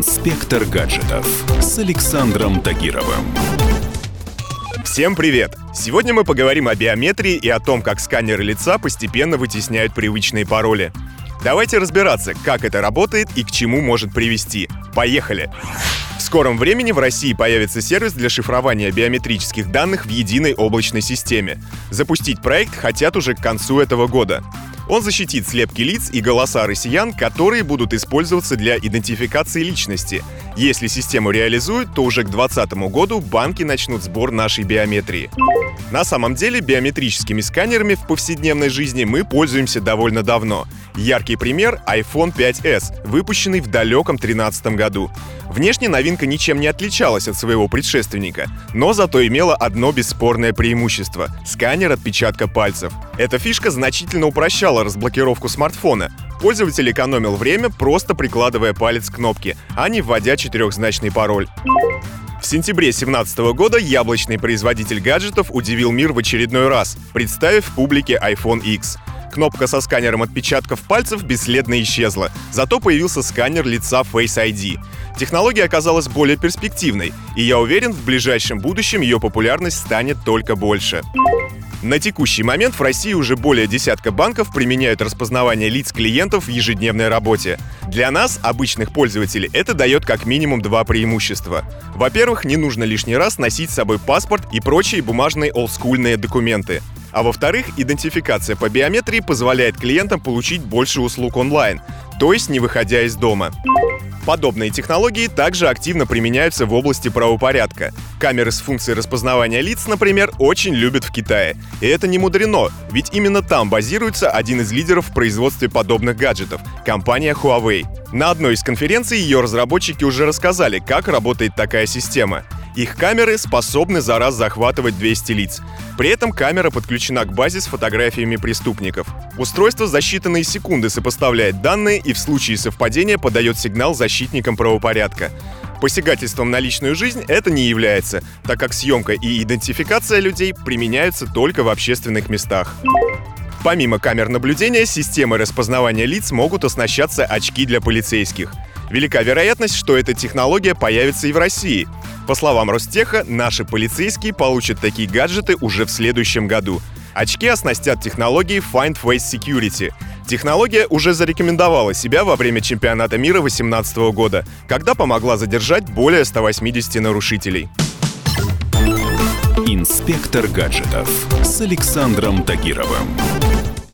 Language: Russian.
Инспектор гаджетов с Александром Тагировым. Всем привет! Сегодня мы поговорим о биометрии и о том, как сканеры лица постепенно вытесняют привычные пароли. Давайте разбираться, как это работает и к чему может привести. Поехали! В скором времени в России появится сервис для шифрования биометрических данных в единой облачной системе. Запустить проект хотят уже к концу этого года. Он защитит слепки лиц и голоса россиян, которые будут использоваться для идентификации личности. Если систему реализуют, то уже к 2020 году банки начнут сбор нашей биометрии. На самом деле биометрическими сканерами в повседневной жизни мы пользуемся довольно давно. Яркий пример — iPhone 5s, выпущенный в далеком 2013 году. Внешне новинка ничем не отличалась от своего предшественника, но зато имела одно бесспорное преимущество — сканер отпечатка пальцев. Эта фишка значительно упрощала разблокировку смартфона. Пользователь экономил время, просто прикладывая палец к кнопке, а не вводя четырехзначный пароль. В сентябре 2017 года яблочный производитель гаджетов удивил мир в очередной раз, представив публике iPhone X. Кнопка со сканером отпечатков пальцев бесследно исчезла, зато появился сканер лица Face ID. Технология оказалась более перспективной, и я уверен, в ближайшем будущем ее популярность станет только больше. На текущий момент в России уже более десятка банков применяют распознавание лиц клиентов в ежедневной работе. Для нас, обычных пользователей, это дает как минимум два преимущества. Во-первых, не нужно лишний раз носить с собой паспорт и прочие бумажные олдскульные документы. А во-вторых, идентификация по биометрии позволяет клиентам получить больше услуг онлайн, то есть не выходя из дома. Подобные технологии также активно применяются в области правопорядка. Камеры с функцией распознавания лиц, например, очень любят в Китае. И это не мудрено, ведь именно там базируется один из лидеров в производстве подобных гаджетов — компания Huawei. На одной из конференций ее разработчики уже рассказали, как работает такая система — их камеры способны за раз захватывать 200 лиц. При этом камера подключена к базе с фотографиями преступников. Устройство за считанные секунды сопоставляет данные и в случае совпадения подает сигнал защитникам правопорядка. Посягательством на личную жизнь это не является, так как съемка и идентификация людей применяются только в общественных местах. Помимо камер наблюдения, системы распознавания лиц могут оснащаться очки для полицейских. Велика вероятность, что эта технология появится и в России — по словам Ростеха, наши полицейские получат такие гаджеты уже в следующем году. Очки оснастят технологией Find Face Security. Технология уже зарекомендовала себя во время чемпионата мира 2018 года, когда помогла задержать более 180 нарушителей. Инспектор гаджетов с Александром Тагировым.